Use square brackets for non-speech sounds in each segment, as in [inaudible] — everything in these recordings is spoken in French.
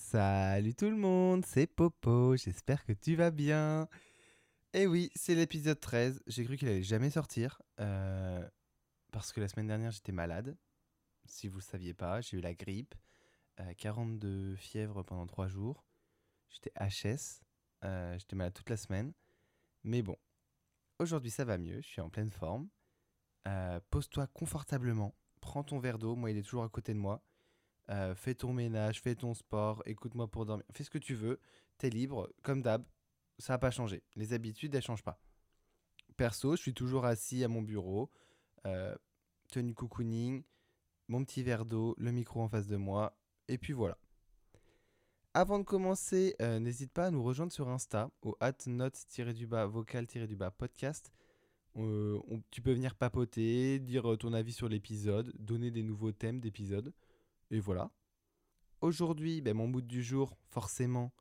Salut tout le monde, c'est Popo, j'espère que tu vas bien. Eh oui, c'est l'épisode 13, j'ai cru qu'il allait jamais sortir, euh, parce que la semaine dernière j'étais malade. Si vous le saviez pas, j'ai eu la grippe, 42 fièvre pendant 3 jours, j'étais HS, euh, j'étais malade toute la semaine. Mais bon, aujourd'hui ça va mieux, je suis en pleine forme. Euh, pose-toi confortablement, prends ton verre d'eau, moi il est toujours à côté de moi. Euh, fais ton ménage, fais ton sport, écoute-moi pour dormir, fais ce que tu veux, t'es libre, comme d'hab, ça n'a pas changé. Les habitudes, elles changent pas. Perso, je suis toujours assis à mon bureau, euh, tenue cocooning, mon petit verre d'eau, le micro en face de moi, et puis voilà. Avant de commencer, euh, n'hésite pas à nous rejoindre sur Insta, au note-du-bas vocal-du-bas podcast. Euh, tu peux venir papoter, dire ton avis sur l'épisode, donner des nouveaux thèmes d'épisode. Et voilà. Aujourd'hui, ben, mon mood du jour, forcément,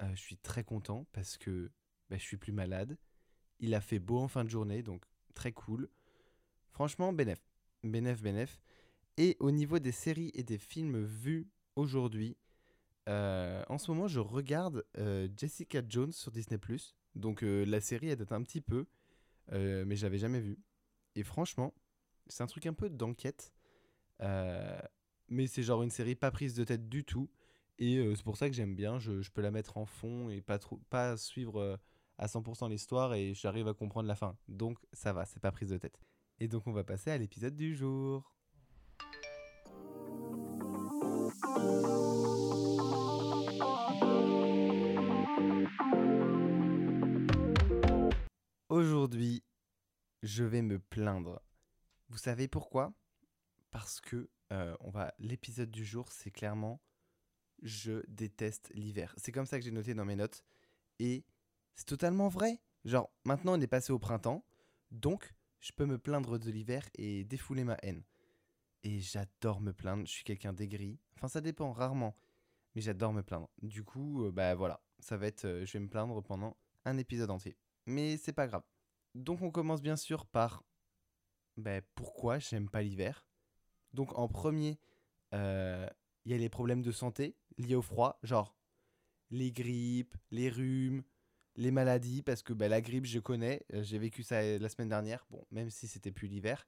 euh, je suis très content parce que ben, je suis plus malade. Il a fait beau en fin de journée, donc très cool. Franchement, bénef. Bénef, bénef. Et au niveau des séries et des films vus aujourd'hui, euh, en ce moment, je regarde euh, Jessica Jones sur Disney+. Donc la série, elle date un petit peu, mais je l'avais jamais vue. Et franchement, c'est un truc un peu d'enquête. Euh, mais c'est genre une série pas prise de tête du tout. Et c'est pour ça que j'aime bien. Je, je peux la mettre en fond et pas, trop, pas suivre à 100% l'histoire et j'arrive à comprendre la fin. Donc ça va, c'est pas prise de tête. Et donc on va passer à l'épisode du jour. Aujourd'hui, je vais me plaindre. Vous savez pourquoi? Parce que euh, on va l'épisode du jour, c'est clairement je déteste l'hiver. C'est comme ça que j'ai noté dans mes notes et c'est totalement vrai. Genre maintenant on est passé au printemps, donc je peux me plaindre de l'hiver et défouler ma haine. Et j'adore me plaindre, je suis quelqu'un d'aigri. Enfin ça dépend rarement, mais j'adore me plaindre. Du coup, euh, bah voilà, ça va être euh, je vais me plaindre pendant un épisode entier. Mais c'est pas grave. Donc on commence bien sûr par ben, pourquoi j'aime pas l'hiver? Donc en premier, euh, il y a les problèmes de santé liés au froid, genre les grippes, les rhumes, les maladies, parce que ben, la grippe je connais, euh, j'ai vécu ça euh, la semaine dernière, bon, même si c'était plus l'hiver,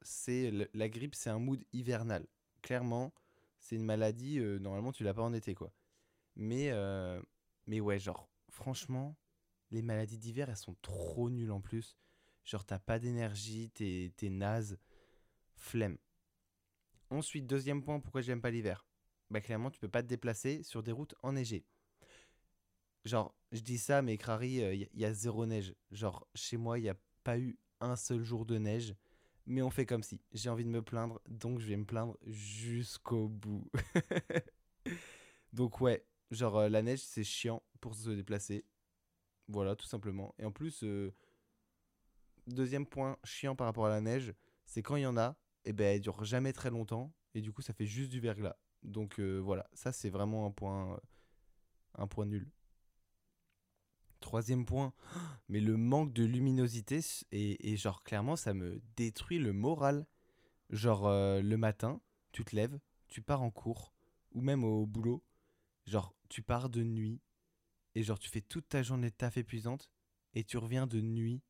c'est la grippe c'est un mood hivernal. Clairement, c'est une maladie, normalement tu l'as pas en été quoi. Mais, mais ouais, genre franchement, les maladies d'hiver elles sont trop nulles en plus. Genre t'as pas d'énergie, t'es t'es naze, flemme. Ensuite, deuxième point, pourquoi j'aime pas l'hiver? Bah clairement, tu peux pas te déplacer sur des routes enneigées. Genre, je dis ça, mais Crary, il y, y a zéro neige. Genre, chez moi, il n'y a pas eu un seul jour de neige. Mais on fait comme si. J'ai envie de me plaindre, donc je vais me plaindre jusqu'au bout. [laughs] donc ouais, genre euh, la neige, c'est chiant pour se déplacer. Voilà, tout simplement. Et en plus, euh, deuxième point chiant par rapport à la neige, c'est quand il y en a, et ben elle dure jamais très longtemps et du coup ça fait juste du verglas. Donc euh, voilà, ça c'est vraiment un point un point nul. Troisième point, [gasps] mais le manque de luminosité et genre clairement ça me détruit le moral. Genre euh, le matin, tu te lèves, tu pars en cours ou même au boulot, genre tu pars de nuit et genre tu fais toute ta journée de taf épuisante et tu reviens de nuit.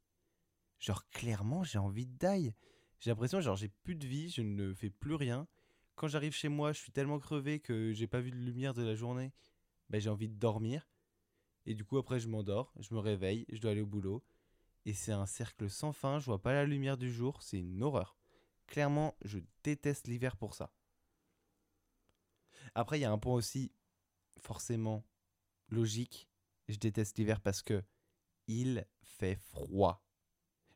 Genre clairement j'ai envie de die. J'ai l'impression, genre, j'ai plus de vie, je ne fais plus rien. Quand j'arrive chez moi, je suis tellement crevé que j'ai pas vu de lumière de la journée. Ben, j'ai envie de dormir. Et du coup, après, je m'endors, je me réveille, je dois aller au boulot. Et c'est un cercle sans fin, je vois pas la lumière du jour, c'est une horreur. Clairement, je déteste l'hiver pour ça. Après, il y a un point aussi, forcément, logique. Je déteste l'hiver parce que il fait froid.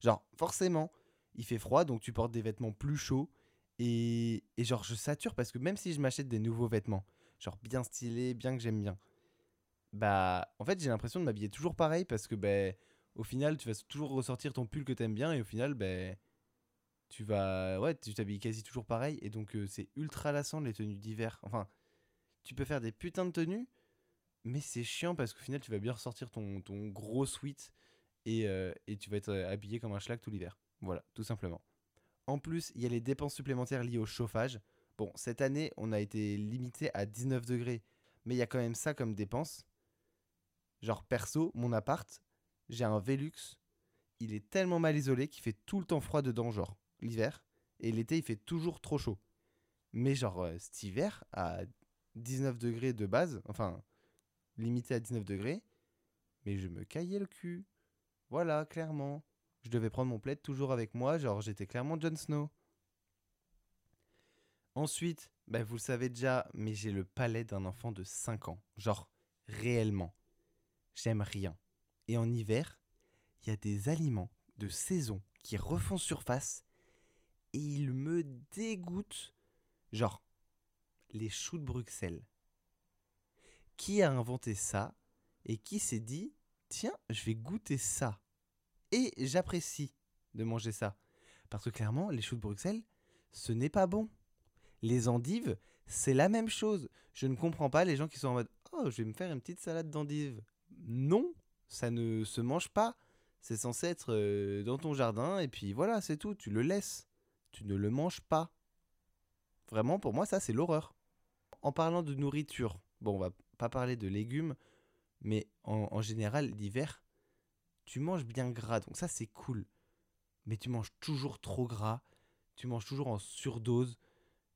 Genre, forcément, il fait froid, donc tu portes des vêtements plus chauds. Et, et genre, je sature parce que même si je m'achète des nouveaux vêtements, genre bien stylés, bien que j'aime bien, bah, en fait, j'ai l'impression de m'habiller toujours pareil parce que, ben, au final, tu vas toujours ressortir ton pull que t'aimes bien et au final, ben, tu vas, ouais, tu t'habilles quasi toujours pareil et donc euh, c'est ultra lassant les tenues d'hiver. Enfin, tu peux faire des putains de tenues, mais c'est chiant parce qu'au final, tu vas bien ressortir ton, gros sweat et, euh, et tu vas être euh, habillé comme un schlag tout l'hiver. Voilà, tout simplement. En plus, il y a les dépenses supplémentaires liées au chauffage. Bon, cette année, on a été limité à 19 degrés. mais il y a quand même ça comme dépense. Genre, perso, mon appart, j'ai un Velux. Il est tellement mal isolé qu'il fait tout le temps froid dedans, genre, l'hiver. Et l'été, il fait toujours trop chaud. Mais genre, euh, cet hiver, à 19 degrés de base, enfin, limité à 19 degrés, mais je me caillais le cul. Voilà, clairement. Je devais prendre mon plaid toujours avec moi, genre j'étais clairement Jon Snow. Ensuite, bah, vous le savez déjà, mais j'ai le palais d'un enfant de 5 ans. Genre, réellement. J'aime rien. Et en hiver, il y a des aliments de saison qui refont surface et ils me dégoûtent. Genre, les choux de Bruxelles. Qui a inventé ça et qui s'est dit tiens, je vais goûter ça? Et j'apprécie de manger ça. Parce que clairement, les choux de Bruxelles, ce n'est pas bon. Les endives, c'est la même chose. Je ne comprends pas les gens qui sont en mode Oh, je vais me faire une petite salade d'endives. Non, ça ne se mange pas. C'est censé être euh, dans ton jardin et puis voilà, c'est tout. Tu le laisses. Tu ne le manges pas. Vraiment, pour moi, ça, c'est l'horreur. En parlant de nourriture, bon, on va pas parler de légumes, mais en, général, l'hiver, tu manges bien gras, donc ça c'est cool. Mais tu manges toujours trop gras, tu manges toujours en surdose.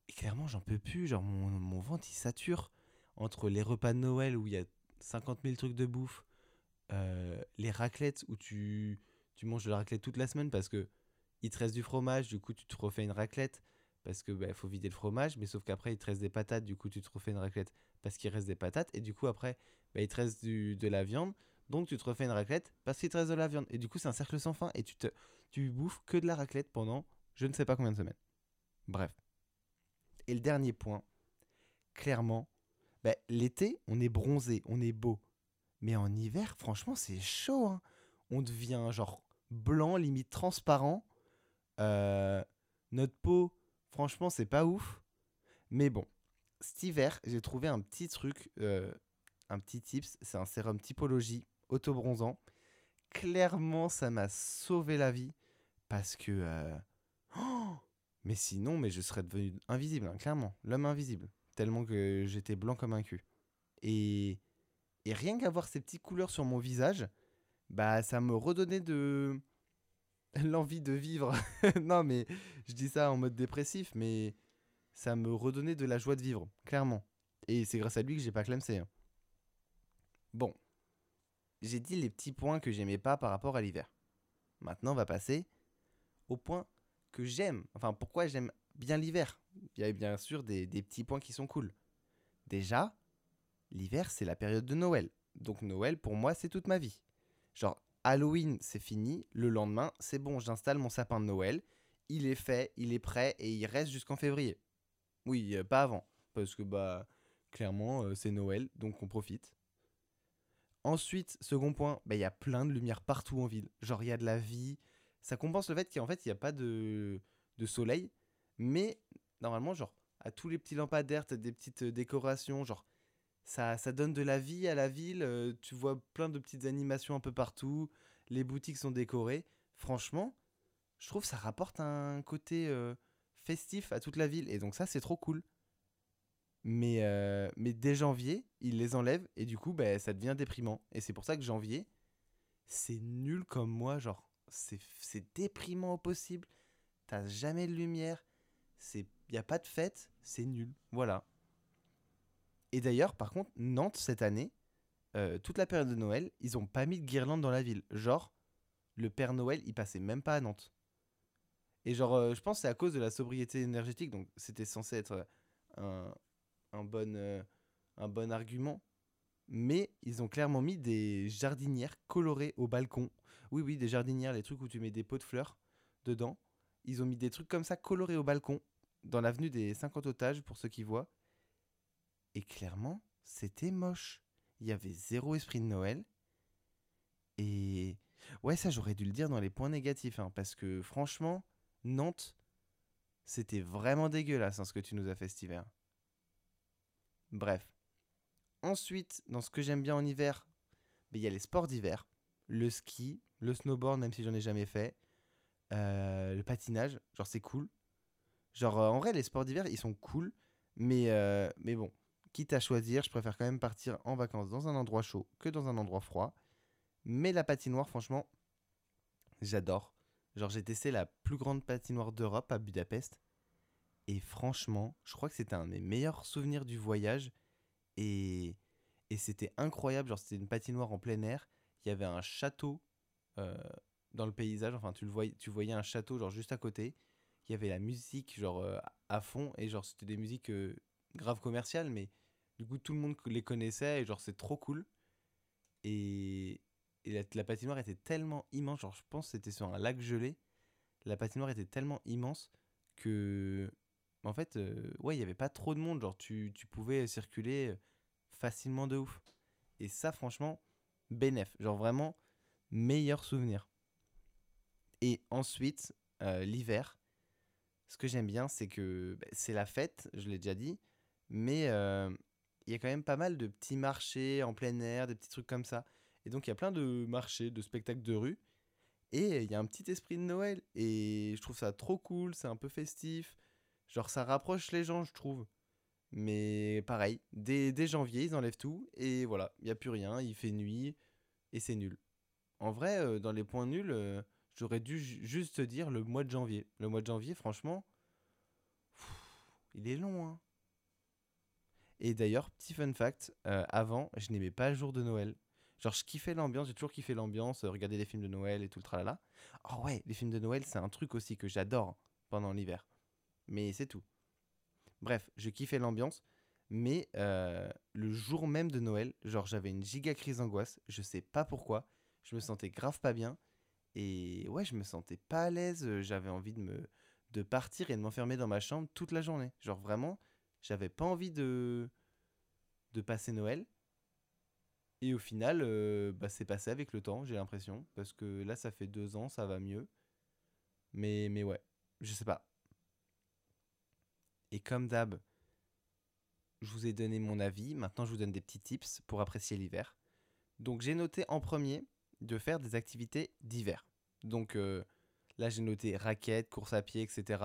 Et clairement, j'en peux plus. Genre, mon, ventre il sature. Entre les repas de Noël où il y a 50 000 trucs de bouffe, euh, les raclettes où tu, tu manges de la raclette toute la semaine parce que il te reste du fromage, du coup tu te refais une raclette parce que bah, faut vider le fromage, mais sauf qu'après il te reste des patates, du coup tu te refais une raclette parce qu'il reste des patates, et du coup après bah, il te reste de la viande, donc tu te refais une raclette parce qu'il te reste de la viande, et du coup c'est un cercle sans fin, et tu, te, tu bouffes que de la raclette pendant je ne sais pas combien de semaines. Bref. Et le dernier point, clairement, bah, l'été on est bronzé, on est beau, mais en hiver franchement c'est chaud, hein. on devient genre blanc, limite transparent. Euh, notre peau Franchement, c'est pas ouf. Mais bon, cet hiver, j'ai trouvé un petit truc, euh, un petit tips. C'est un sérum typologie auto-bronzant. Clairement, ça m'a sauvé la vie. Parce que. Euh, oh mais sinon, mais je serais devenu invisible, hein, clairement. L'homme invisible. Tellement que j'étais blanc comme un cul. Et, et rien qu'avoir ces petites couleurs sur mon visage, bah ça me redonnait de [laughs] l'envie de vivre. [laughs] non, mais je dis ça en mode dépressif, mais ça me redonnait de la joie de vivre, clairement. Et c'est grâce à lui que j'ai pas clamsé. Hein. Bon, j'ai dit les petits points que j'aimais pas par rapport à l'hiver. Maintenant, on va passer au point que j'aime. Enfin, pourquoi j'aime bien l'hiver Il y a bien sûr des, petits points qui sont cool. Déjà, l'hiver, c'est la période de Noël. Donc Noël, pour moi, c'est toute ma vie. Genre, Halloween, c'est fini. Le lendemain, c'est bon, j'installe mon sapin de Noël. Il est fait, il est prêt et il reste jusqu'en février. Oui, euh, pas avant. Parce que, bah, clairement, euh, c'est Noël, donc on profite. Ensuite, second point, bah, il y a plein de lumière partout en ville. Genre, il y a de la vie. Ça compense le fait qu'en fait, il n'y a pas de, de soleil. Mais, normalement, genre, à tous les petits lampadaires, t'as des petites euh, décorations. Genre, ça, ça donne de la vie à la ville. Euh, tu vois plein de petites animations un peu partout. Les boutiques sont décorées. Franchement, je trouve que ça rapporte un côté euh, festif à toute la ville. Et donc ça, c'est trop cool. Mais, euh, mais dès janvier, ils les enlèvent et du coup, bah, ça devient déprimant. Et c'est pour ça que janvier, c'est nul comme moi. Genre, c'est déprimant au possible. T'as jamais de lumière. Il n'y a pas de fête. C'est nul. Voilà. Et d'ailleurs, par contre, Nantes, cette année, euh, toute la période de Noël, ils ont pas mis de guirlande dans la ville. Genre, le Père Noël, il passait même pas à Nantes. Et genre, euh, je pense que c'est à cause de la sobriété énergétique, donc c'était censé être un, un, bon, euh, un bon argument. Mais ils ont clairement mis des jardinières colorées au balcon. Oui, oui, des jardinières, les trucs où tu mets des pots de fleurs dedans. Ils ont mis des trucs comme ça colorés au balcon, dans l'avenue des 50 otages, pour ceux qui voient. Et clairement, c'était moche. Il y avait zéro esprit de Noël. Et ouais, ça j'aurais dû le dire dans les points négatifs, hein, parce que franchement, Nantes, c'était vraiment dégueulasse hein, ce que tu nous as fait cet hiver. Bref. Ensuite, dans ce que j'aime bien en hiver, ben, il y a les sports d'hiver. Le ski, le snowboard, même si j'en ai jamais fait. Euh, le patinage, genre c'est cool. Genre euh, en vrai, les sports d'hiver, ils sont cool. Mais, euh, mais bon, quitte à choisir, je préfère quand même partir en vacances dans un endroit chaud que dans un endroit froid. Mais la patinoire, franchement, j'adore. Genre, j'ai testé la plus grande patinoire d'Europe à Budapest. Et franchement, je crois que c'était un des meilleurs souvenirs du voyage. Et, et c'était incroyable. Genre, c'était une patinoire en plein air. Il y avait un château euh, dans le paysage. Enfin, tu, le voyais, tu voyais un château, genre, juste à côté. Il y avait la musique, genre, euh, à fond. Et genre, c'était des musiques euh, grave commerciales. Mais du coup, tout le monde les connaissait. Et genre, c'est trop cool. Et, et la, patinoire était tellement immense, genre je pense que c'était sur un lac gelé. La patinoire était tellement immense que, en fait, euh, ouais, il n'y avait pas trop de monde. Genre tu, pouvais circuler facilement de ouf. Et ça, franchement, bénef. Genre vraiment, meilleur souvenir. Et ensuite, euh, l'hiver, ce que j'aime bien, c'est que bah, c'est la fête, je l'ai déjà dit, mais euh, il y a quand même pas mal de petits marchés en plein air, des petits trucs comme ça. Et donc il y a plein de marchés, de spectacles de rue. Et il y a un petit esprit de Noël. Et je trouve ça trop cool, c'est un peu festif. Genre ça rapproche les gens, je trouve. Mais pareil, dès, janvier, ils enlèvent tout. Et voilà, il n'y a plus rien, il fait nuit. Et c'est nul. En vrai, euh, dans les points nuls, euh, j'aurais dû juste te dire le mois de janvier. Le mois de janvier, franchement, il est long. Hein. Et d'ailleurs, petit fun fact, euh, avant, je n'aimais pas le jour de Noël. Genre, je kiffais l'ambiance, j'ai toujours kiffé l'ambiance, regarder des films de Noël et tout le tralala. Oh ouais, les films de Noël, c'est un truc aussi que j'adore pendant l'hiver. Mais c'est tout. Bref, je kiffais l'ambiance, mais euh, le jour même de Noël, genre, j'avais une giga crise d'angoisse, je sais pas pourquoi, je me sentais grave pas bien, et ouais, je me sentais pas à l'aise, euh, j'avais envie de me de partir et de m'enfermer dans ma chambre toute la journée. Genre vraiment, j'avais pas envie de de passer Noël. Et au final, euh, bah, c'est passé avec le temps, j'ai l'impression. Parce que là, ça fait deux ans, ça va mieux. Mais, mais ouais, je sais pas. Et comme d'hab, je vous ai donné mon avis. Maintenant, je vous donne des petits tips pour apprécier l'hiver. Donc, j'ai noté en premier de faire des activités d'hiver. Donc, euh, là, j'ai noté raquettes, course à pied, etc.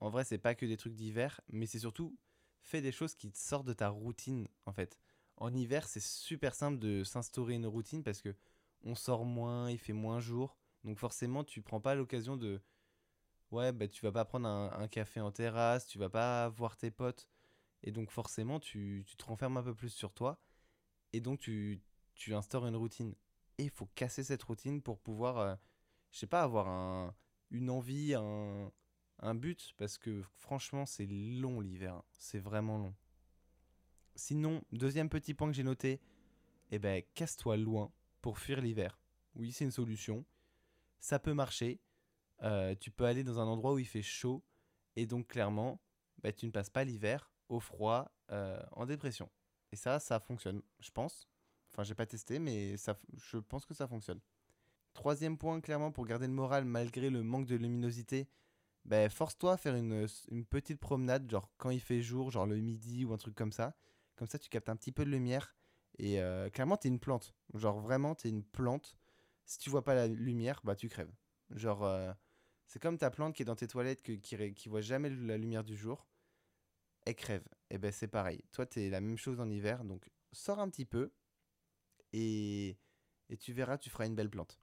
En vrai, c'est pas que des trucs d'hiver, mais c'est surtout fais des choses qui sortent de ta routine, en fait en hiver, c'est super simple de s'instaurer une routine parce que on sort moins, il fait moins jour. Donc forcément, tu prends pas l'occasion de ouais, bah tu vas pas prendre un, café en terrasse, tu vas pas voir tes potes et donc forcément, tu, te renfermes un peu plus sur toi et donc tu, tu instaures une routine. Et il faut casser cette routine pour pouvoir euh, je sais pas avoir un, une envie, un, un but parce que franchement, c'est long l'hiver, c'est vraiment long. Sinon, deuxième petit point que j'ai noté, eh ben, casse-toi loin pour fuir l'hiver. Oui, c'est une solution. Ça peut marcher. Euh, tu peux aller dans un endroit où il fait chaud et donc clairement, bah, tu ne passes pas l'hiver au froid, euh, en dépression. Et ça, ça fonctionne, je pense. Enfin, j'ai pas testé, mais ça, je pense que ça fonctionne. Troisième point, clairement, pour garder le moral malgré le manque de luminosité, ben, force-toi à faire une, une, petite promenade, genre quand il fait jour, genre le midi ou un truc comme ça. Comme ça, tu captes un petit peu de lumière. Et euh, clairement, t'es une plante. Genre, vraiment, t'es une plante. Si tu vois pas la lumière, bah, tu crèves. Genre, euh, c'est comme ta plante qui est dans tes toilettes, qui, qui voit jamais la lumière du jour. Elle crève. Et ben, c'est pareil. Toi, t'es la même chose en hiver. Donc, sors un petit peu. Et, et tu verras, tu feras une belle plante.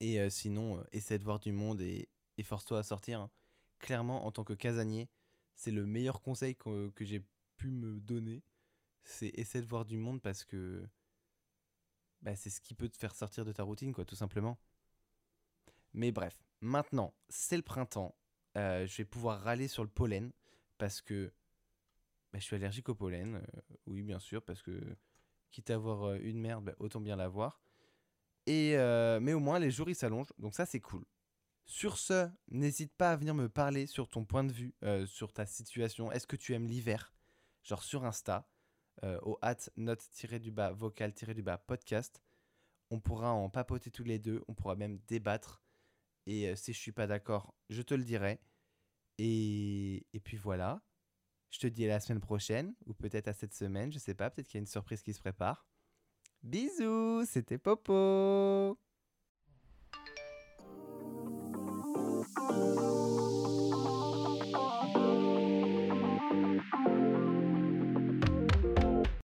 Et euh, sinon, essaie de voir du monde et, et force-toi à sortir. Hein. Clairement, en tant que casanier, c'est le meilleur conseil que, que j'ai pu me donner, c'est essayer de voir du monde parce que bah, c'est ce qui peut te faire sortir de ta routine, quoi, tout simplement. Mais bref, maintenant, c'est le printemps. Euh, je vais pouvoir râler sur le pollen parce que bah, je suis allergique au pollen. Euh, oui, bien sûr, parce que quitte à avoir euh, une merde, bah, autant bien l'avoir. Et mais au moins, les jours ils s'allongent, donc ça c'est cool. Sur ce, n'hésite pas à venir me parler sur ton point de vue, sur ta situation. Est-ce que tu aimes l'hiver? Genre sur Insta, au at note-du-bas vocal-du-bas podcast. On pourra en papoter tous les deux, on pourra même débattre. Et euh, si je suis pas d'accord, je te le dirai. Et, et puis voilà. Je te dis à la semaine prochaine, ou peut-être à cette semaine, je sais pas, peut-être qu'il y a une surprise qui se prépare. Bisous, c'était Popo.